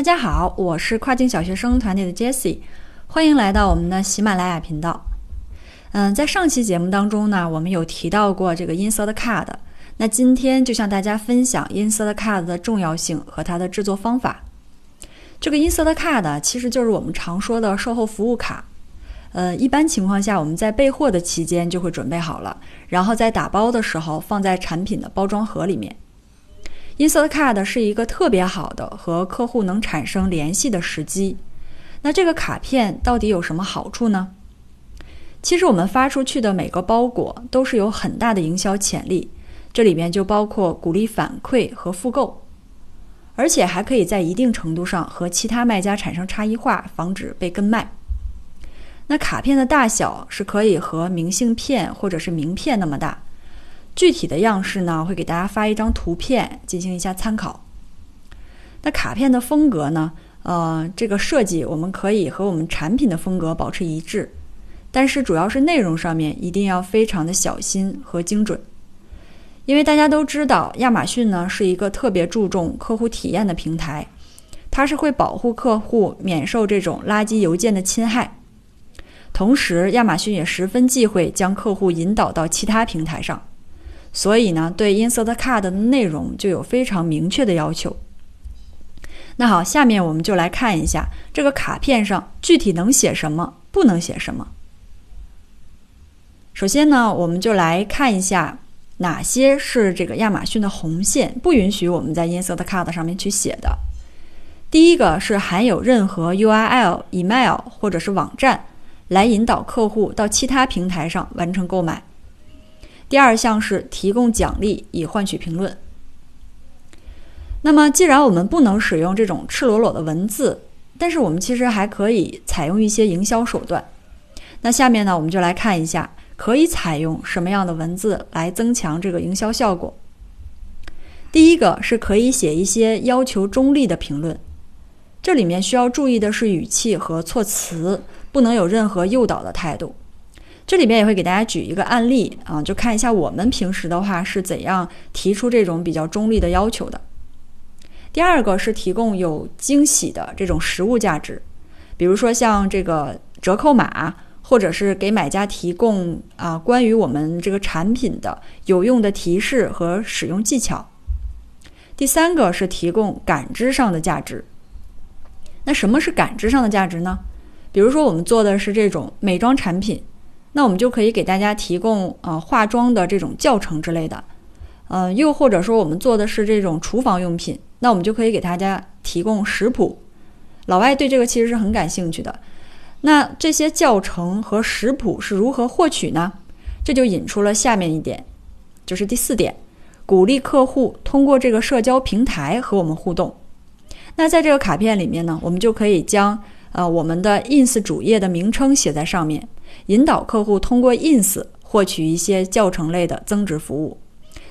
大家好，我是跨境小学生团队的 Jessie，欢迎来到我们的喜马拉雅频道。嗯，在上期节目当中呢，我们有提到过这个 Insert Card，那今天就向大家分享 Insert Card 的重要性和它的制作方法。这个 Insert Card 其实就是我们常说的售后服务卡。呃，一般情况下，我们在备货的期间就会准备好了，然后在打包的时候放在产品的包装盒里面。Insert Card 是一个特别好的和客户能产生联系的时机。那这个卡片到底有什么好处呢？其实我们发出去的每个包裹都是有很大的营销潜力，这里面就包括鼓励反馈和复购，而且还可以在一定程度上和其他卖家产生差异化，防止被跟卖。那卡片的大小是可以和明信片或者是名片那么大。具体的样式呢，会给大家发一张图片进行一下参考。那卡片的风格呢，呃，这个设计我们可以和我们产品的风格保持一致，但是主要是内容上面一定要非常的小心和精准，因为大家都知道，亚马逊呢是一个特别注重客户体验的平台，它是会保护客户免受这种垃圾邮件的侵害，同时亚马逊也十分忌讳将客户引导到其他平台上。所以呢，对 Insert Card 的内容就有非常明确的要求。那好，下面我们就来看一下这个卡片上具体能写什么，不能写什么。首先呢，我们就来看一下哪些是这个亚马逊的红线，不允许我们在 Insert Card 上面去写的。第一个是含有任何 URL、email 或者是网站来引导客户到其他平台上完成购买。第二项是提供奖励以换取评论。那么，既然我们不能使用这种赤裸裸的文字，但是我们其实还可以采用一些营销手段。那下面呢，我们就来看一下可以采用什么样的文字来增强这个营销效果。第一个是可以写一些要求中立的评论，这里面需要注意的是语气和措辞，不能有任何诱导的态度。这里边也会给大家举一个案例啊，就看一下我们平时的话是怎样提出这种比较中立的要求的。第二个是提供有惊喜的这种实物价值，比如说像这个折扣码，或者是给买家提供啊关于我们这个产品的有用的提示和使用技巧。第三个是提供感知上的价值。那什么是感知上的价值呢？比如说我们做的是这种美妆产品。那我们就可以给大家提供呃化妆的这种教程之类的，呃，又或者说我们做的是这种厨房用品，那我们就可以给大家提供食谱。老外对这个其实是很感兴趣的。那这些教程和食谱是如何获取呢？这就引出了下面一点，就是第四点，鼓励客户通过这个社交平台和我们互动。那在这个卡片里面呢，我们就可以将呃我们的 ins 主页的名称写在上面。引导客户通过 ins 获取一些教程类的增值服务，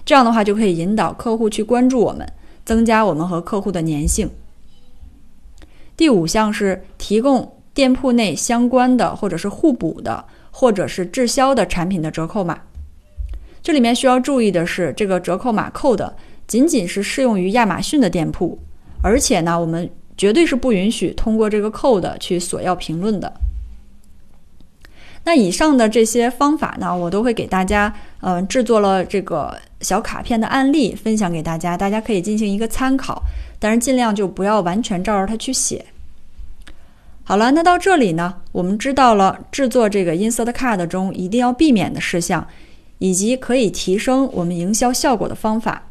这样的话就可以引导客户去关注我们，增加我们和客户的粘性。第五项是提供店铺内相关的或者是互补的或者是滞销的产品的折扣码。这里面需要注意的是，这个折扣码扣的仅仅是适用于亚马逊的店铺，而且呢，我们绝对是不允许通过这个 code 去索要评论的。那以上的这些方法呢，我都会给大家，嗯，制作了这个小卡片的案例分享给大家，大家可以进行一个参考，但是尽量就不要完全照着它去写。好了，那到这里呢，我们知道了制作这个 Insert Card 中一定要避免的事项，以及可以提升我们营销效果的方法。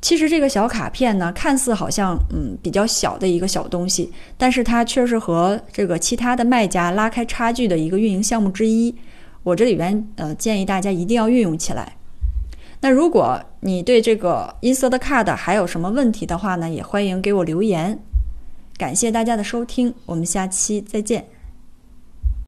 其实这个小卡片呢，看似好像嗯比较小的一个小东西，但是它却是和这个其他的卖家拉开差距的一个运营项目之一。我这里边呃建议大家一定要运用起来。那如果你对这个 Insert Card 还有什么问题的话呢，也欢迎给我留言。感谢大家的收听，我们下期再见。